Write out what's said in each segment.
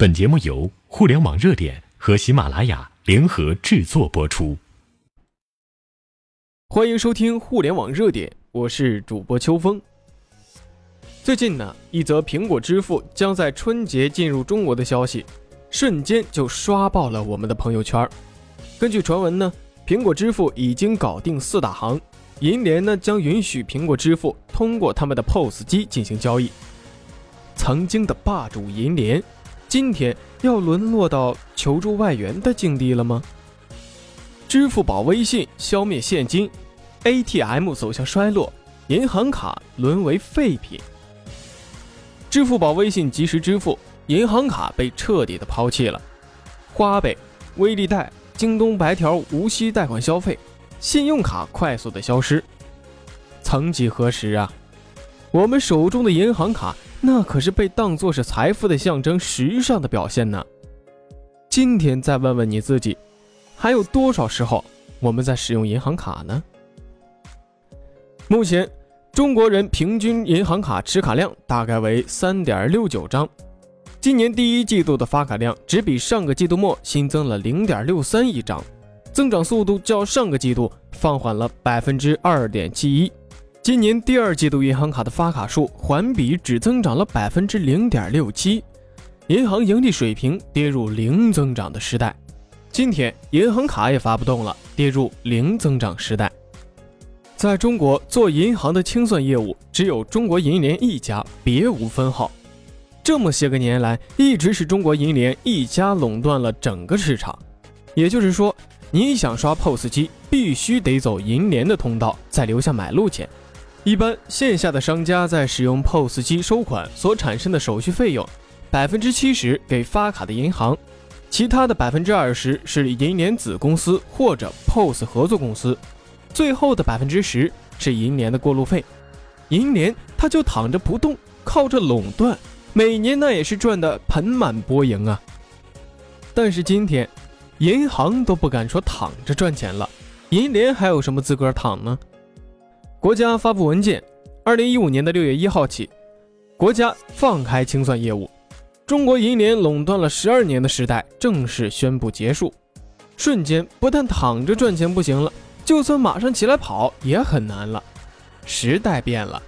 本节目由互联网热点和喜马拉雅联合制作播出。欢迎收听互联网热点，我是主播秋风。最近呢，一则苹果支付将在春节进入中国的消息，瞬间就刷爆了我们的朋友圈。根据传闻呢，苹果支付已经搞定四大行，银联呢将允许苹果支付通过他们的 POS 机进行交易。曾经的霸主银联。今天要沦落到求助外援的境地了吗？支付宝、微信消灭现金，ATM 走向衰落，银行卡沦为废品。支付宝、微信即时支付，银行卡被彻底的抛弃了。花呗、微粒贷、京东白条无息贷款消费，信用卡快速的消失。曾几何时啊，我们手中的银行卡。那可是被当作是财富的象征、时尚的表现呢。今天再问问你自己，还有多少时候我们在使用银行卡呢？目前，中国人平均银行卡持卡量大概为三点六九张。今年第一季度的发卡量只比上个季度末新增了零点六三亿张，增长速度较上个季度放缓了百分之二点七一。今年第二季度银行卡的发卡数环比只增长了百分之零点六七，银行盈利水平跌入零增长的时代。今天银行卡也发不动了，跌入零增长时代。在中国做银行的清算业务只有中国银联一家，别无分号。这么些个年来，一直是中国银联一家垄断了整个市场。也就是说，你想刷 POS 机，必须得走银联的通道，再留下买路钱。一般线下的商家在使用 POS 机收款所产生的手续费用，百分之七十给发卡的银行，其他的百分之二十是银联子公司或者 POS 合作公司，最后的百分之十是银联的过路费。银联它就躺着不动，靠着垄断，每年那也是赚得盆满钵盈啊。但是今天，银行都不敢说躺着赚钱了，银联还有什么资格躺呢？国家发布文件，二零一五年的六月一号起，国家放开清算业务，中国银联垄断了十二年的时代正式宣布结束。瞬间，不但躺着赚钱不行了，就算马上起来跑也很难了。时代变了，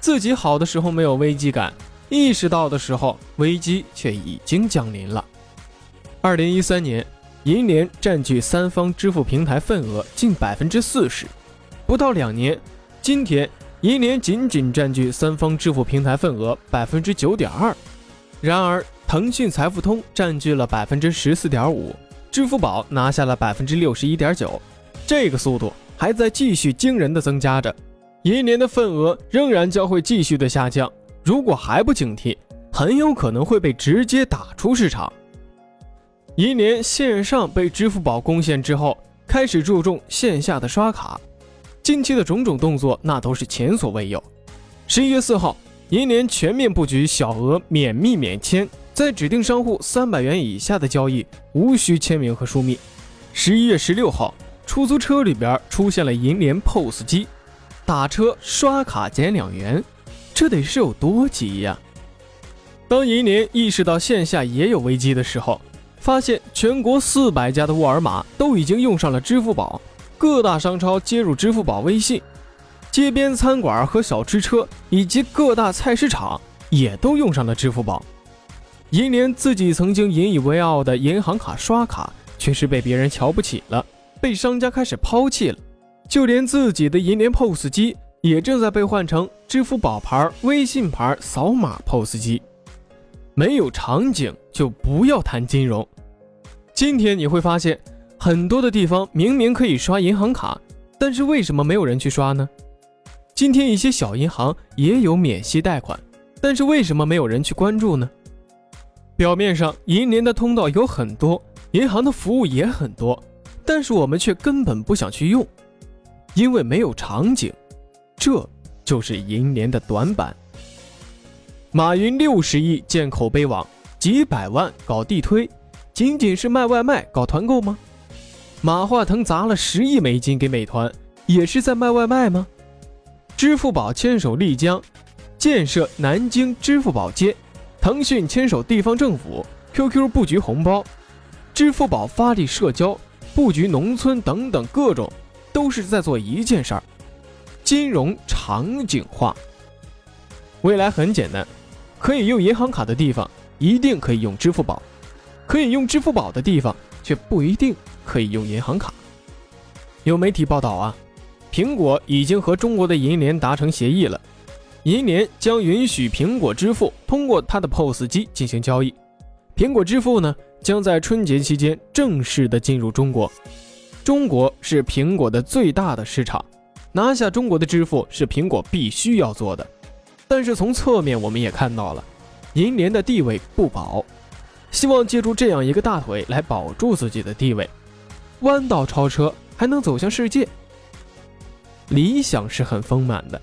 自己好的时候没有危机感，意识到的时候，危机却已经降临了。二零一三年，银联占据三方支付平台份额近百分之四十，不到两年。今天，银联仅仅占据三方支付平台份额百分之九点二，然而腾讯财付通占据了百分之十四点五，支付宝拿下了百分之六十一点九，这个速度还在继续惊人的增加着，银联的份额仍然将会继续的下降，如果还不警惕，很有可能会被直接打出市场。银联线上被支付宝攻陷之后，开始注重线下的刷卡。近期的种种动作，那都是前所未有。十一月四号，银联全面布局小额免密免签，在指定商户三百元以下的交易无需签名和书密。十一月十六号，出租车里边出现了银联 POS 机，打车刷卡减两元，这得是有多急呀！当银联意识到线下也有危机的时候，发现全国四百家的沃尔玛都已经用上了支付宝。各大商超接入支付宝、微信，街边餐馆和小吃车以及各大菜市场也都用上了支付宝。银联自己曾经引以为傲的银行卡刷卡，却是被别人瞧不起了，被商家开始抛弃了。就连自己的银联 POS 机也正在被换成支付宝牌、微信牌扫码 POS 机。没有场景就不要谈金融。今天你会发现。很多的地方明明可以刷银行卡，但是为什么没有人去刷呢？今天一些小银行也有免息贷款，但是为什么没有人去关注呢？表面上银联的通道有很多，银行的服务也很多，但是我们却根本不想去用，因为没有场景，这就是银联的短板。马云六十亿建口碑网，几百万搞地推，仅仅是卖外卖搞团购吗？马化腾砸了十亿美金给美团，也是在卖外卖吗？支付宝牵手丽江建设南京支付宝街，腾讯牵手地方政府 QQ 布局红包，支付宝发力社交，布局农村等等各种，都是在做一件事儿：金融场景化。未来很简单，可以用银行卡的地方一定可以用支付宝，可以用支付宝的地方却不一定可以用银行卡。有媒体报道啊，苹果已经和中国的银联达成协议了，银联将允许苹果支付通过它的 POS 机进行交易。苹果支付呢，将在春节期间正式的进入中国。中国是苹果的最大的市场，拿下中国的支付是苹果必须要做的。但是从侧面我们也看到了，银联的地位不保，希望借助这样一个大腿来保住自己的地位，弯道超车还能走向世界。理想是很丰满的，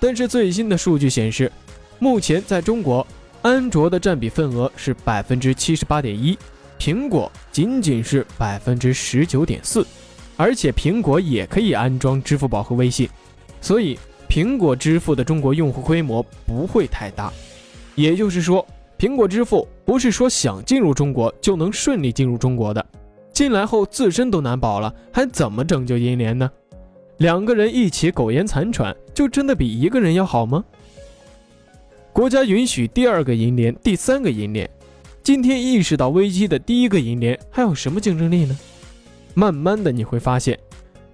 但是最新的数据显示，目前在中国。安卓的占比份额是百分之七十八点一，苹果仅仅是百分之十九点四，而且苹果也可以安装支付宝和微信，所以苹果支付的中国用户规模不会太大。也就是说，苹果支付不是说想进入中国就能顺利进入中国的，进来后自身都难保了，还怎么拯救银联呢？两个人一起苟延残喘，就真的比一个人要好吗？国家允许第二个银联、第三个银联，今天意识到危机的第一个银联还有什么竞争力呢？慢慢的你会发现，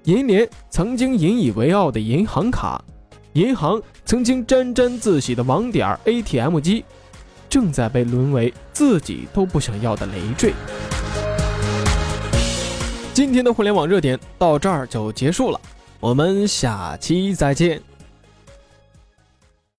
银联曾经引以为傲的银行卡，银行曾经沾沾自喜的网点 ATM 机，正在被沦为自己都不想要的累赘。今天的互联网热点到这儿就结束了，我们下期再见。